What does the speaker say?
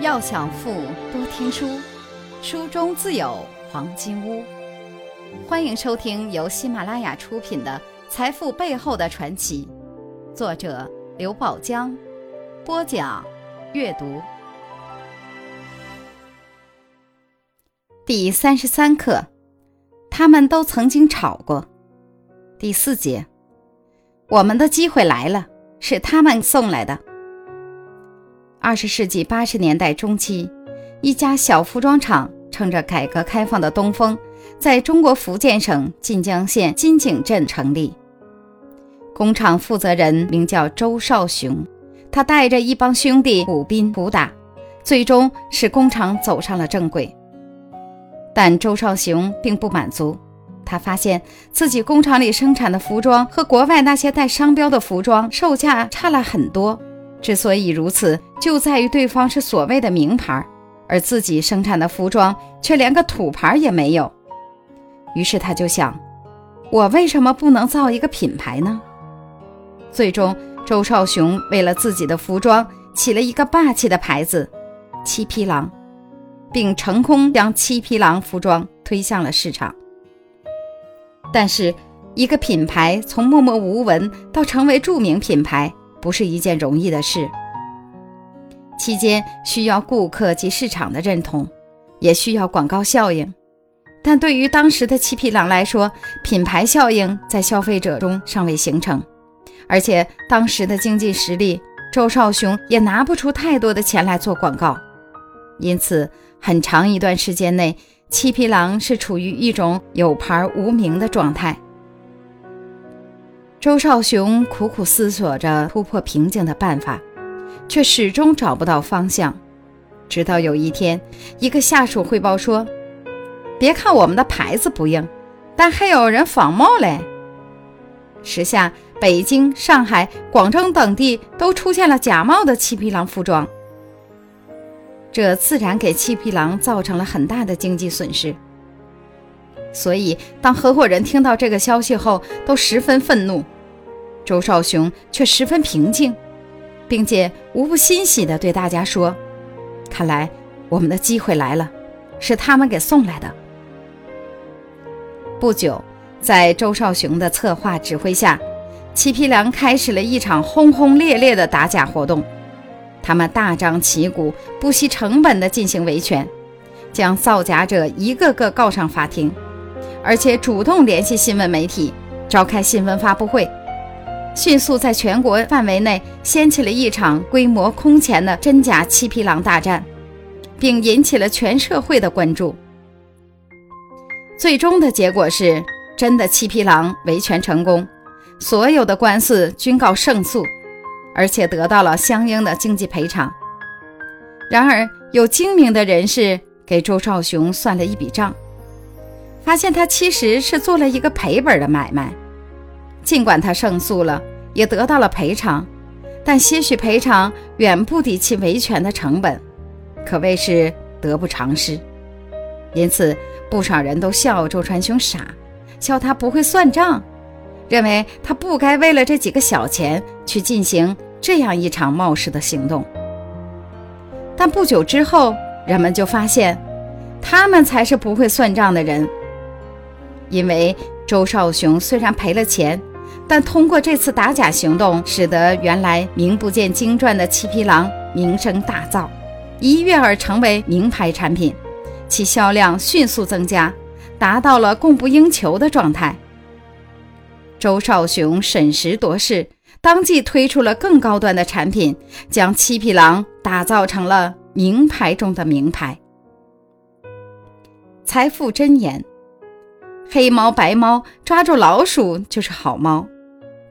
要想富，多听书，书中自有黄金屋。欢迎收听由喜马拉雅出品的《财富背后的传奇》，作者刘宝江，播讲阅读。第三十三课，他们都曾经吵过。第四节，我们的机会来了，是他们送来的。二十世纪八十年代中期，一家小服装厂乘着改革开放的东风，在中国福建省晋江县金井镇成立。工厂负责人名叫周少雄，他带着一帮兄弟苦拼苦打，最终使工厂走上了正轨。但周少雄并不满足，他发现自己工厂里生产的服装和国外那些带商标的服装售价差了很多。之所以如此，就在于对方是所谓的名牌，而自己生产的服装却连个土牌也没有。于是他就想，我为什么不能造一个品牌呢？最终，周少雄为了自己的服装起了一个霸气的牌子“七匹狼”，并成功将七匹狼服装推向了市场。但是，一个品牌从默默无闻到成为著名品牌。不是一件容易的事，期间需要顾客及市场的认同，也需要广告效应。但对于当时的七匹狼来说，品牌效应在消费者中尚未形成，而且当时的经济实力，周少雄也拿不出太多的钱来做广告。因此，很长一段时间内，七匹狼是处于一种有牌无名的状态。周少雄苦苦思索着突破瓶颈的办法，却始终找不到方向。直到有一天，一个下属汇报说：“别看我们的牌子不硬，但还有人仿冒嘞。”时下，北京、上海、广州等地都出现了假冒的七匹狼服装，这自然给七匹狼造成了很大的经济损失。所以，当合伙人听到这个消息后，都十分愤怒。周少雄却十分平静，并且无不欣喜地对大家说：“看来我们的机会来了，是他们给送来的。”不久，在周少雄的策划指挥下，七匹狼开始了一场轰轰烈烈的打假活动。他们大张旗鼓、不惜成本地进行维权，将造假者一个个告上法庭，而且主动联系新闻媒体，召开新闻发布会。迅速在全国范围内掀起了一场规模空前的真假七匹狼大战，并引起了全社会的关注。最终的结果是，真的七匹狼维权成功，所有的官司均告胜诉，而且得到了相应的经济赔偿。然而，有精明的人士给周少雄算了一笔账，发现他其实是做了一个赔本的买卖。尽管他胜诉了，也得到了赔偿，但些许赔偿远不抵其维权的成本，可谓是得不偿失。因此，不少人都笑周传雄傻，笑他不会算账，认为他不该为了这几个小钱去进行这样一场冒失的行动。但不久之后，人们就发现，他们才是不会算账的人，因为周少雄虽然赔了钱。但通过这次打假行动，使得原来名不见经传的七匹狼名声大噪，一跃而成为名牌产品，其销量迅速增加，达到了供不应求的状态。周少雄审时度势，当即推出了更高端的产品，将七匹狼打造成了名牌中的名牌。财富箴言：黑猫白猫抓住老鼠就是好猫。